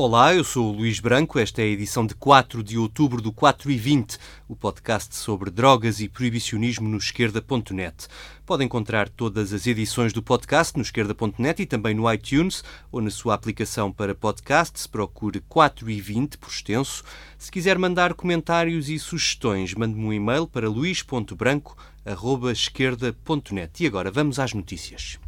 Olá, eu sou o Luís Branco. Esta é a edição de 4 de outubro do 4 e 20, o podcast sobre drogas e proibicionismo no esquerda.net. Pode encontrar todas as edições do podcast no esquerda.net e também no iTunes ou na sua aplicação para podcasts. Procure 4 e 20 por extenso. Se quiser mandar comentários e sugestões, mande-me um e-mail para luís.branco.esquerda.net. E agora vamos às notícias.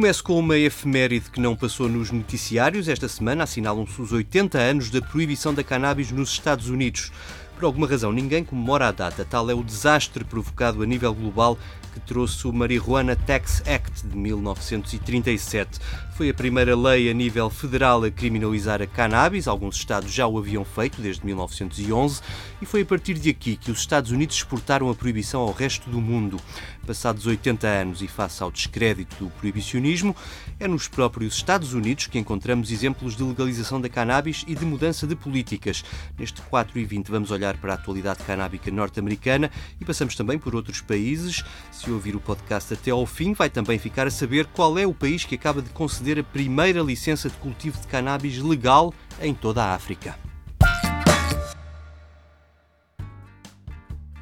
Começo com uma efeméride que não passou nos noticiários. Esta semana assinalam-se os 80 anos da proibição da cannabis nos Estados Unidos. Por alguma razão, ninguém comemora a data. Tal é o desastre provocado a nível global que trouxe o Marijuana Tax Act de 1937. Foi a primeira lei a nível federal a criminalizar a cannabis, alguns estados já o haviam feito desde 1911, e foi a partir de aqui que os Estados Unidos exportaram a proibição ao resto do mundo. Passados 80 anos e face ao descrédito do proibicionismo, é nos próprios Estados Unidos que encontramos exemplos de legalização da cannabis e de mudança de políticas. Neste 4 e 20 vamos olhar para a atualidade canábica norte-americana e passamos também por outros países. Se ouvir o podcast até ao fim, vai também ficar a saber qual é o país que acaba de conceder a primeira licença de cultivo de cannabis legal em toda a África.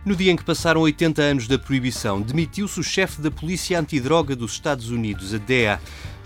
No dia em que passaram 80 anos da proibição, demitiu-se o chefe da Polícia Antidroga dos Estados Unidos, a DEA.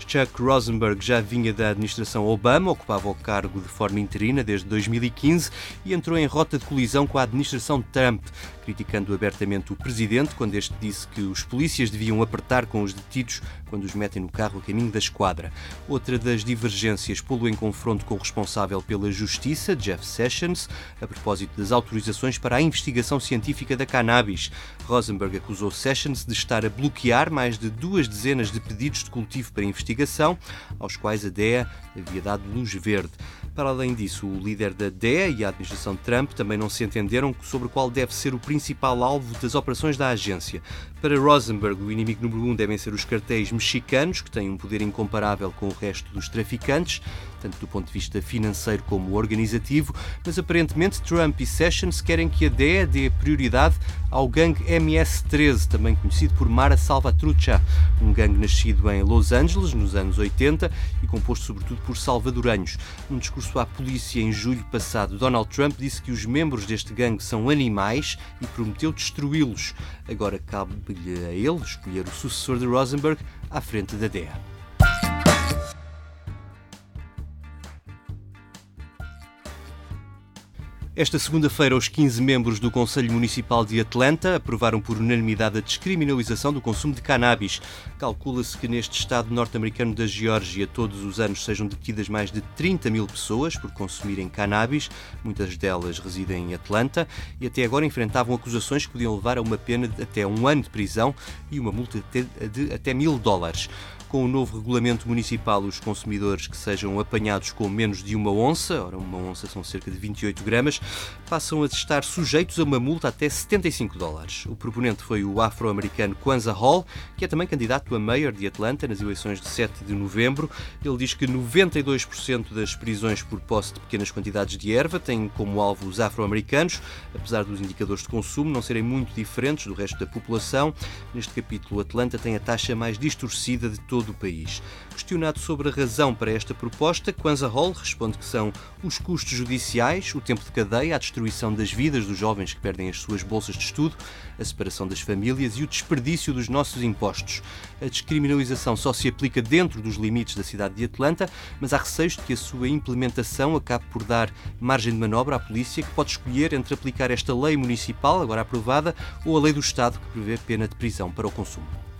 Chuck Rosenberg já vinha da administração Obama, ocupava o cargo de forma interina desde 2015 e entrou em rota de colisão com a administração Trump, criticando abertamente o presidente quando este disse que os polícias deviam apertar com os detidos quando os metem no carro a caminho da esquadra. Outra das divergências pô-lo em confronto com o responsável pela Justiça, Jeff Sessions, a propósito das autorizações para a investigação científica da cannabis. Rosenberg acusou Sessions de estar a bloquear mais de duas dezenas de pedidos de cultivo para investigação, aos quais a DEA havia dado luz verde. Para além disso, o líder da DEA e a administração Trump também não se entenderam sobre qual deve ser o principal alvo das operações da agência. Para Rosenberg, o inimigo número um devem ser os cartéis mexicanos, que têm um poder incomparável com o resto dos traficantes, tanto do ponto de vista financeiro como organizativo, mas aparentemente Trump e Sessions querem que a DEA dê prioridade ao gangue MS-13, também conhecido por Mara Salvatrucha, um gangue nascido em Los Angeles nos anos 80 e composto sobretudo por salvadoranhos. Num discurso à polícia em julho passado, Donald Trump disse que os membros deste gangue são animais e prometeu destruí-los. Agora cabe-lhe a ele escolher o sucessor de Rosenberg à frente da DEA. Esta segunda-feira, os 15 membros do Conselho Municipal de Atlanta aprovaram por unanimidade a descriminalização do consumo de cannabis. Calcula-se que neste estado norte-americano da Geórgia todos os anos sejam detidas mais de 30 mil pessoas por consumirem cannabis, muitas delas residem em Atlanta, e até agora enfrentavam acusações que podiam levar a uma pena de até um ano de prisão e uma multa de até mil dólares. Com o novo regulamento municipal, os consumidores que sejam apanhados com menos de uma onça, ora, uma onça são cerca de 28 gramas, passam a estar sujeitos a uma multa até 75 dólares. O proponente foi o afro-americano Kwanzaa Hall, que é também candidato a mayor de Atlanta nas eleições de 7 de novembro. Ele diz que 92% das prisões por posse de pequenas quantidades de erva têm como alvo os afro-americanos, apesar dos indicadores de consumo não serem muito diferentes do resto da população. Neste capítulo, Atlanta tem a taxa mais distorcida de todo todo o país. Questionado sobre a razão para esta proposta, Kwanzaa Hall responde que são os custos judiciais, o tempo de cadeia, a destruição das vidas dos jovens que perdem as suas bolsas de estudo, a separação das famílias e o desperdício dos nossos impostos. A descriminalização só se aplica dentro dos limites da cidade de Atlanta, mas há receios de que a sua implementação acabe por dar margem de manobra à polícia, que pode escolher entre aplicar esta lei municipal, agora aprovada, ou a lei do Estado, que prevê pena de prisão para o consumo.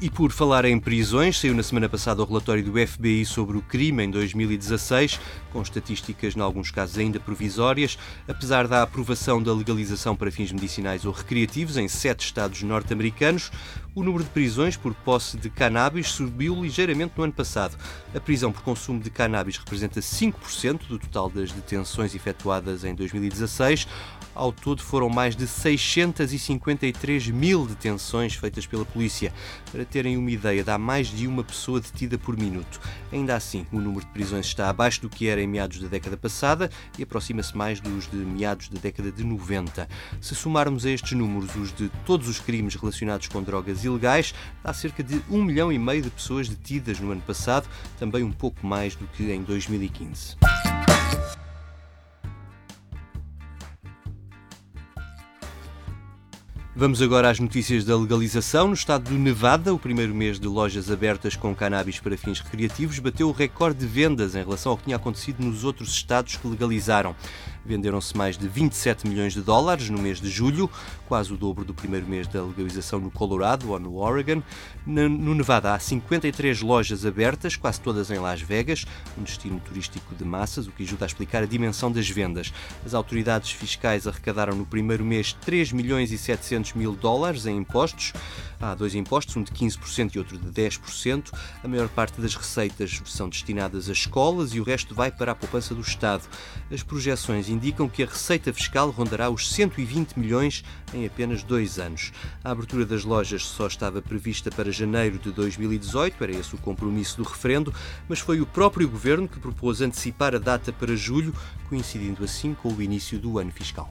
E por falar em prisões, saiu na semana passada o relatório do FBI sobre o crime em 2016, com estatísticas, em alguns casos, ainda provisórias. Apesar da aprovação da legalização para fins medicinais ou recreativos em sete estados norte-americanos, o número de prisões por posse de cannabis subiu ligeiramente no ano passado. A prisão por consumo de cannabis representa 5% do total das detenções efetuadas em 2016. Ao todo foram mais de 653 mil detenções feitas pela polícia. Para terem uma ideia, dá mais de uma pessoa detida por minuto. Ainda assim, o número de prisões está abaixo do que era em meados da década passada e aproxima-se mais dos de meados da década de 90. Se somarmos a estes números os de todos os crimes relacionados com drogas ilegais, há cerca de um milhão e meio de pessoas detidas no ano passado, também um pouco mais do que em 2015. Vamos agora às notícias da legalização. No estado do Nevada, o primeiro mês de lojas abertas com cannabis para fins recreativos bateu o recorde de vendas em relação ao que tinha acontecido nos outros estados que legalizaram. Venderam-se mais de 27 milhões de dólares no mês de julho, quase o dobro do primeiro mês da legalização no Colorado ou no Oregon. No Nevada há 53 lojas abertas, quase todas em Las Vegas, um destino turístico de massas, o que ajuda a explicar a dimensão das vendas. As autoridades fiscais arrecadaram no primeiro mês 3 milhões e 700 mil dólares em impostos. Há dois impostos, um de 15% e outro de 10%. A maior parte das receitas são destinadas a escolas e o resto vai para a poupança do Estado. As projeções indicam que a receita fiscal rondará os 120 milhões em apenas dois anos. A abertura das lojas só estava prevista para janeiro de 2018, era esse o compromisso do referendo, mas foi o próprio governo que propôs antecipar a data para julho, coincidindo assim com o início do ano fiscal.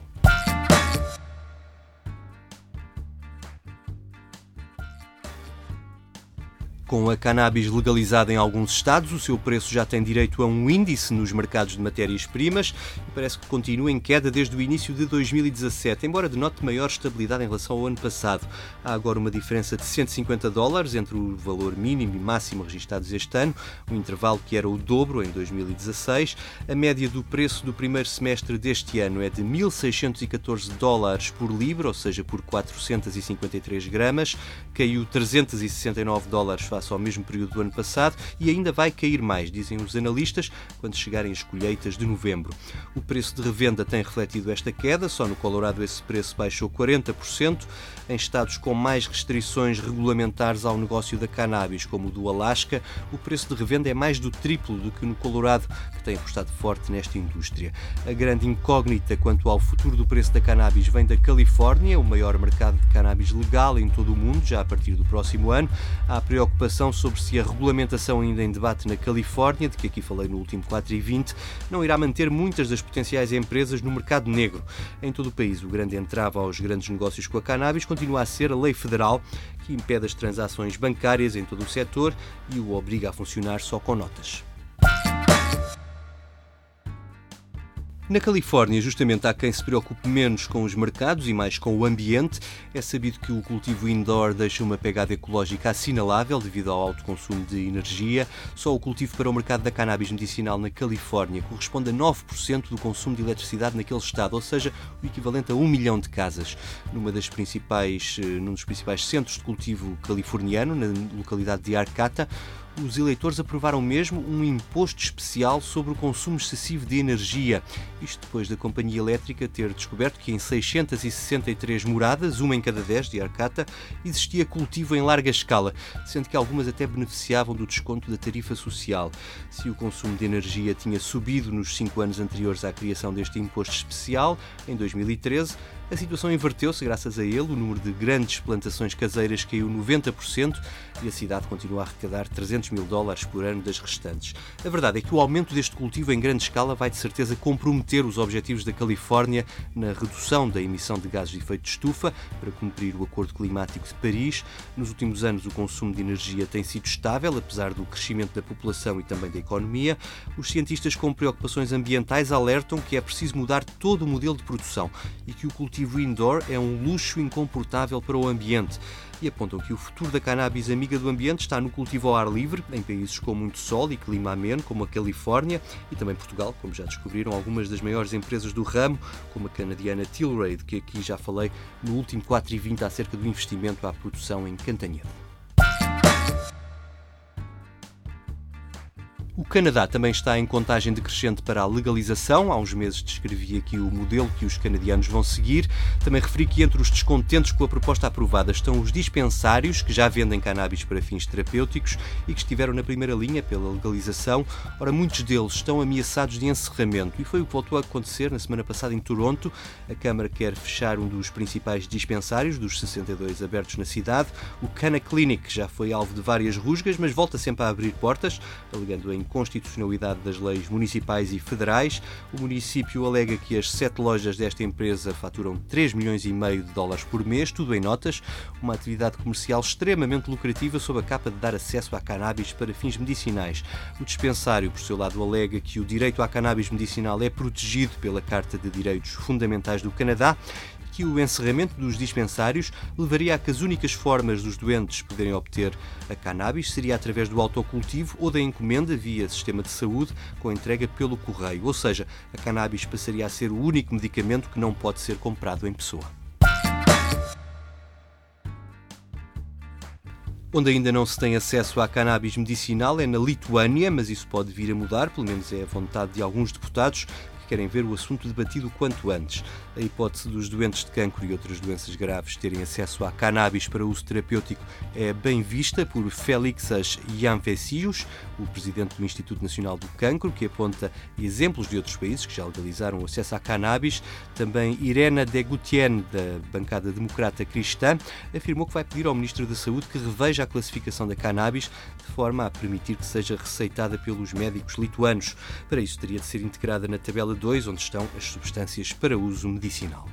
Com a cannabis legalizada em alguns estados, o seu preço já tem direito a um índice nos mercados de matérias-primas e parece que continua em queda desde o início de 2017, embora denote maior estabilidade em relação ao ano passado. Há agora uma diferença de 150 dólares entre o valor mínimo e máximo registados este ano, um intervalo que era o dobro em 2016. A média do preço do primeiro semestre deste ano é de 1.614 dólares por libra, ou seja, por 453 gramas, caiu 369 dólares face ao mesmo período do ano passado e ainda vai cair mais, dizem os analistas, quando chegarem as colheitas de novembro. O preço de revenda tem refletido esta queda, só no Colorado esse preço baixou 40%. Em estados com mais restrições regulamentares ao negócio da cannabis, como o do Alasca, o preço de revenda é mais do triplo do que no Colorado, que tem apostado forte nesta indústria. A grande incógnita quanto ao futuro do preço da cannabis vem da Califórnia, o maior mercado de cannabis legal em todo o mundo, já a partir do próximo ano. Há preocupação preocupação sobre se a regulamentação ainda em debate na Califórnia, de que aqui falei no último 4 e 20, não irá manter muitas das potenciais empresas no mercado negro. Em todo o país, o grande entrave aos grandes negócios com a cannabis continua a ser a lei federal, que impede as transações bancárias em todo o setor e o obriga a funcionar só com notas. Na Califórnia, justamente há quem se preocupe menos com os mercados e mais com o ambiente. É sabido que o cultivo indoor deixa uma pegada ecológica assinalável devido ao alto consumo de energia. Só o cultivo para o mercado da cannabis medicinal na Califórnia corresponde a 9% do consumo de eletricidade naquele estado, ou seja, o equivalente a um milhão de casas. Numa das principais, eh, num dos principais centros de cultivo californiano, na localidade de Arcata, os eleitores aprovaram mesmo um imposto especial sobre o consumo excessivo de energia. Isto depois da companhia elétrica ter descoberto que em 663 moradas, uma em cada 10 de Arcata, existia cultivo em larga escala, sendo que algumas até beneficiavam do desconto da tarifa social. Se o consumo de energia tinha subido nos cinco anos anteriores à criação deste imposto especial, em 2013, a situação inverteu-se graças a ele, o número de grandes plantações caseiras caiu 90% e a cidade continua a arrecadar 300 mil dólares por ano das restantes. A verdade é que o aumento deste cultivo em grande escala vai de certeza comprometer os objetivos da Califórnia na redução da emissão de gases de efeito de estufa para cumprir o Acordo Climático de Paris. Nos últimos anos, o consumo de energia tem sido estável, apesar do crescimento da população e também da economia. Os cientistas com preocupações ambientais alertam que é preciso mudar todo o modelo de produção e que o cultivo cultivo indoor é um luxo incomportável para o ambiente e apontam que o futuro da cannabis amiga do ambiente está no cultivo ao ar livre, em países com muito sol e clima ameno, como a Califórnia e também Portugal, como já descobriram algumas das maiores empresas do ramo, como a canadiana Tilray, de que aqui já falei no último 4 e 20 acerca do investimento à produção em Cantanhede. O Canadá também está em contagem decrescente para a legalização. Há uns meses descrevi aqui o modelo que os canadianos vão seguir. Também referi que entre os descontentes com a proposta aprovada estão os dispensários, que já vendem cannabis para fins terapêuticos e que estiveram na primeira linha pela legalização. Ora, muitos deles estão ameaçados de encerramento e foi o que voltou a acontecer na semana passada em Toronto. A Câmara quer fechar um dos principais dispensários, dos 62 abertos na cidade. O Cana Clinic já foi alvo de várias rusgas, mas volta sempre a abrir portas, alegando em inconstitucionalidade das leis municipais e federais. O município alega que as sete lojas desta empresa faturam 3 milhões e meio de dólares por mês, tudo em notas, uma atividade comercial extremamente lucrativa sob a capa de dar acesso a cannabis para fins medicinais. O dispensário, por seu lado, alega que o direito à cannabis medicinal é protegido pela Carta de Direitos Fundamentais do Canadá que o encerramento dos dispensários levaria a que as únicas formas dos doentes poderem obter a cannabis seria através do autocultivo ou da encomenda via sistema de saúde com entrega pelo correio, ou seja, a cannabis passaria a ser o único medicamento que não pode ser comprado em pessoa. Onde ainda não se tem acesso à cannabis medicinal é na Lituânia, mas isso pode vir a mudar, pelo menos é a vontade de alguns deputados que querem ver o assunto debatido quanto antes. A hipótese dos doentes de cancro e outras doenças graves terem acesso à cannabis para uso terapêutico é bem vista por Félix Janvesius, o presidente do Instituto Nacional do Cancro, que aponta exemplos de outros países que já legalizaram o acesso à cannabis. Também Irena de Gutienne, da bancada democrata cristã, afirmou que vai pedir ao Ministro da Saúde que reveja a classificação da cannabis de forma a permitir que seja receitada pelos médicos lituanos. Para isso, teria de ser integrada na tabela 2, onde estão as substâncias para uso medicinal.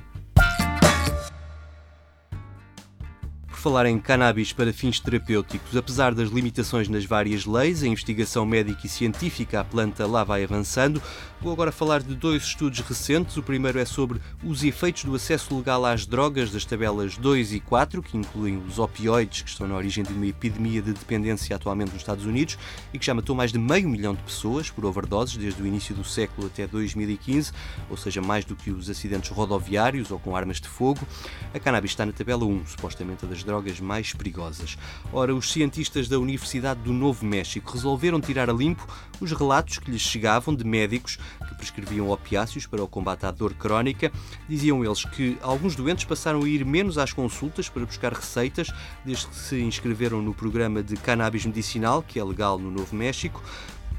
Falar em cannabis para fins terapêuticos, apesar das limitações nas várias leis, a investigação médica e científica à planta lá vai avançando. Vou agora falar de dois estudos recentes. O primeiro é sobre os efeitos do acesso legal às drogas das tabelas 2 e 4, que incluem os opioides, que estão na origem de uma epidemia de dependência atualmente nos Estados Unidos e que já matou mais de meio milhão de pessoas por overdoses desde o início do século até 2015, ou seja, mais do que os acidentes rodoviários ou com armas de fogo. A cannabis está na tabela 1, supostamente a das drogas drogas mais perigosas. Ora, os cientistas da Universidade do Novo México resolveram tirar a limpo os relatos que lhes chegavam de médicos que prescreviam opiáceos para o combate à dor crónica. Diziam eles que alguns doentes passaram a ir menos às consultas para buscar receitas desde que se inscreveram no programa de cannabis medicinal, que é legal no Novo México.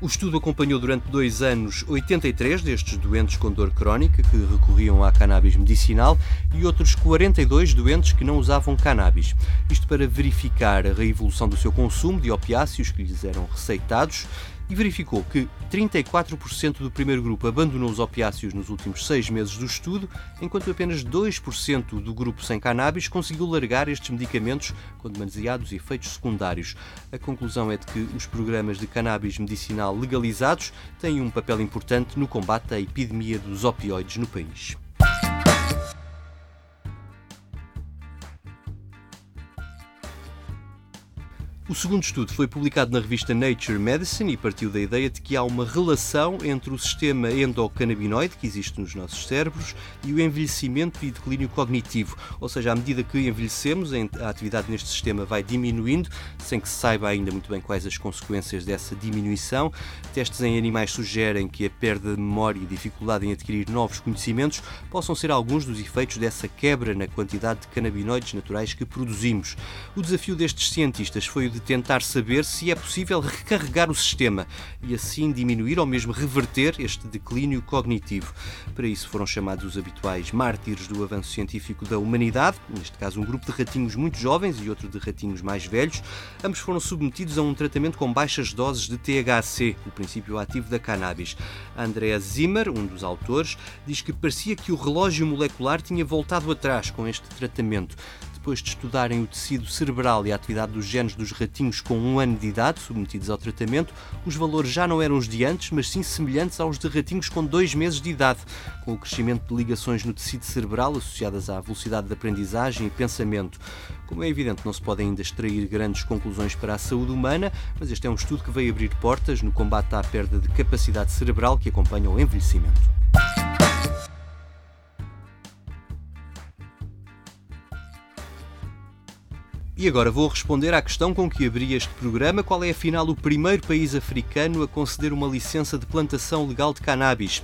O estudo acompanhou durante dois anos 83 destes doentes com dor crónica que recorriam à cannabis medicinal e outros 42 doentes que não usavam cannabis. Isto para verificar a reevolução do seu consumo de opiáceos que lhes eram receitados e verificou que 34% do primeiro grupo abandonou os opiáceos nos últimos seis meses do estudo, enquanto apenas 2% do grupo sem cannabis conseguiu largar estes medicamentos com demasiados efeitos secundários. A conclusão é de que os programas de cannabis medicinal legalizados têm um papel importante no combate à epidemia dos opioides no país. O segundo estudo foi publicado na revista Nature Medicine e partiu da ideia de que há uma relação entre o sistema endocannabinoide que existe nos nossos cérebros e o envelhecimento e declínio cognitivo. Ou seja, à medida que envelhecemos, a atividade neste sistema vai diminuindo, sem que se saiba ainda muito bem quais as consequências dessa diminuição. Testes em animais sugerem que a perda de memória e dificuldade em adquirir novos conhecimentos possam ser alguns dos efeitos dessa quebra na quantidade de canabinoides naturais que produzimos. O desafio destes cientistas foi o de tentar saber se é possível recarregar o sistema e assim diminuir ou mesmo reverter este declínio cognitivo. Para isso foram chamados os habituais mártires do avanço científico da humanidade, neste caso um grupo de ratinhos muito jovens e outro de ratinhos mais velhos. Ambos foram submetidos a um tratamento com baixas doses de THC, o princípio ativo da cannabis. Andrea Zimmer, um dos autores, diz que parecia que o relógio molecular tinha voltado atrás com este tratamento depois de estudarem o tecido cerebral e a atividade dos genes dos ratinhos com um ano de idade, submetidos ao tratamento, os valores já não eram os de antes, mas sim semelhantes aos de ratinhos com dois meses de idade, com o crescimento de ligações no tecido cerebral associadas à velocidade de aprendizagem e pensamento. Como é evidente, não se podem ainda extrair grandes conclusões para a saúde humana, mas este é um estudo que veio abrir portas no combate à perda de capacidade cerebral que acompanha o envelhecimento. E agora vou responder à questão com que abri este programa: qual é afinal o primeiro país africano a conceder uma licença de plantação legal de cannabis?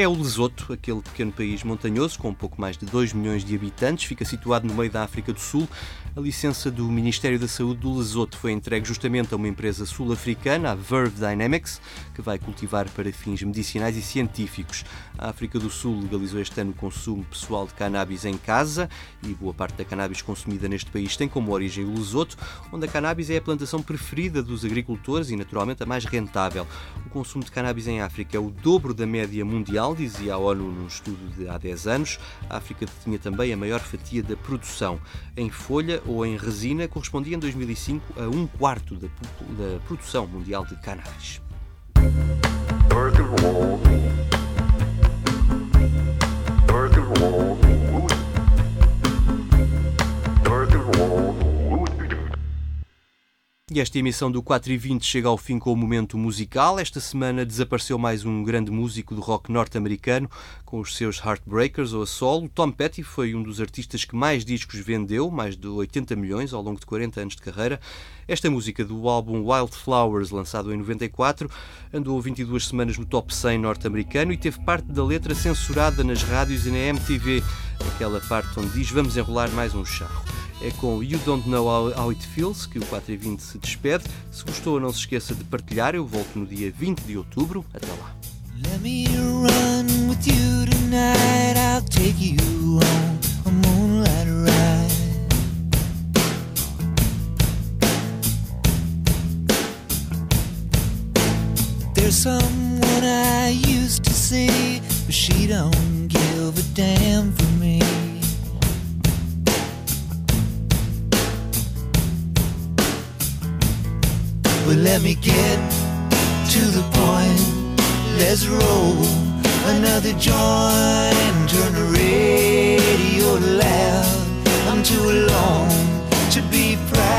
É o Lesoto, aquele pequeno país montanhoso com um pouco mais de 2 milhões de habitantes, fica situado no meio da África do Sul. A licença do Ministério da Saúde do Lesoto foi entregue justamente a uma empresa sul-africana, a Verve Dynamics, que vai cultivar para fins medicinais e científicos. A África do Sul legalizou este ano o consumo pessoal de cannabis em casa e boa parte da cannabis consumida neste país tem como origem o Lesoto, onde a cannabis é a plantação preferida dos agricultores e naturalmente a mais rentável. O consumo de cannabis em África é o dobro da média mundial, dizia a ONU num estudo de há 10 anos. A África tinha também a maior fatia da produção. Em folha ou em resina correspondia em 2005 a um quarto da, da produção mundial de cannabis. E esta emissão do 4 e 20 chega ao fim com o momento musical. Esta semana desapareceu mais um grande músico do rock norte-americano, com os seus Heartbreakers ou a solo. Tom Petty foi um dos artistas que mais discos vendeu, mais de 80 milhões ao longo de 40 anos de carreira. Esta música do álbum Wildflowers, lançado em 94, andou 22 semanas no top 100 norte-americano e teve parte da letra censurada nas rádios e na MTV, aquela parte onde diz vamos enrolar mais um charro é com You Don't Know How, It Feels que o 4 e 20 se despede. Se gostou, não se esqueça de partilhar. Eu volto no dia 20 de outubro. Até lá. Let me get to the point. Let's roll another joint turn the radio loud. I'm too alone to be proud,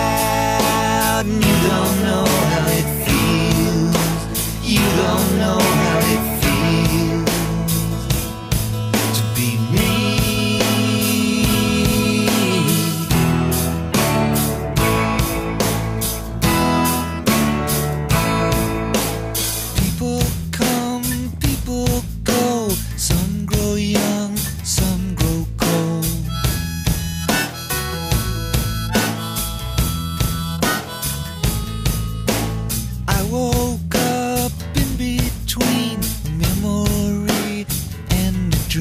So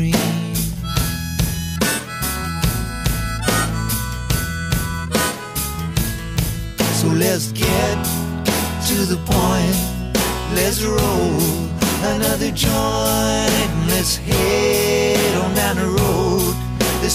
let's get to the point. Let's roll another joint. Let's head on down the road. There's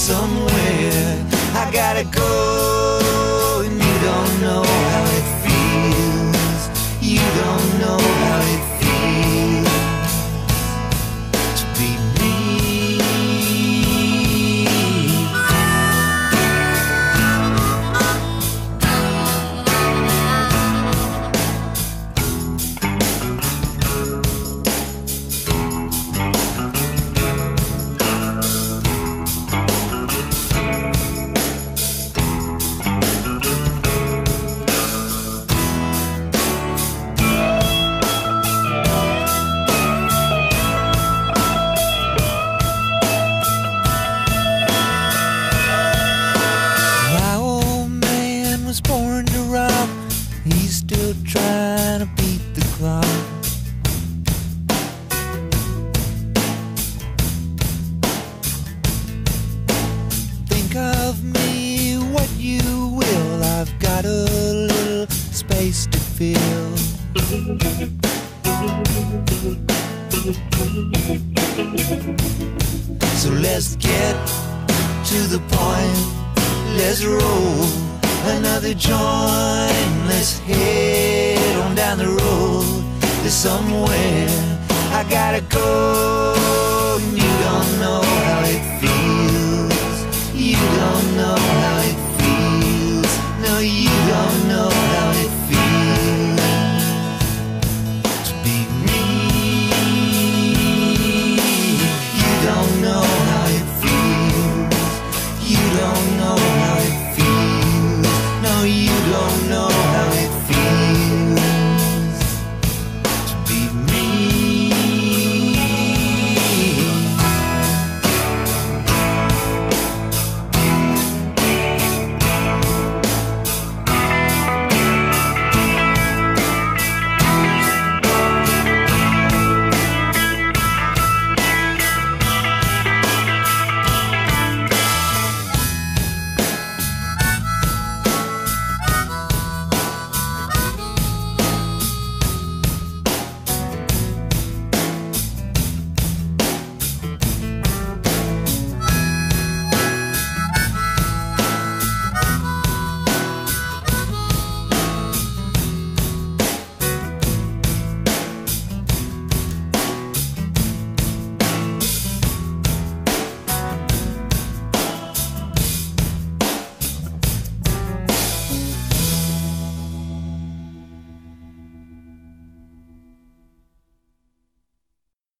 feel. So let's get to the point. Let's roll another joint. Let's head on down the road to somewhere. I gotta go, and you don't know how it feels. be me.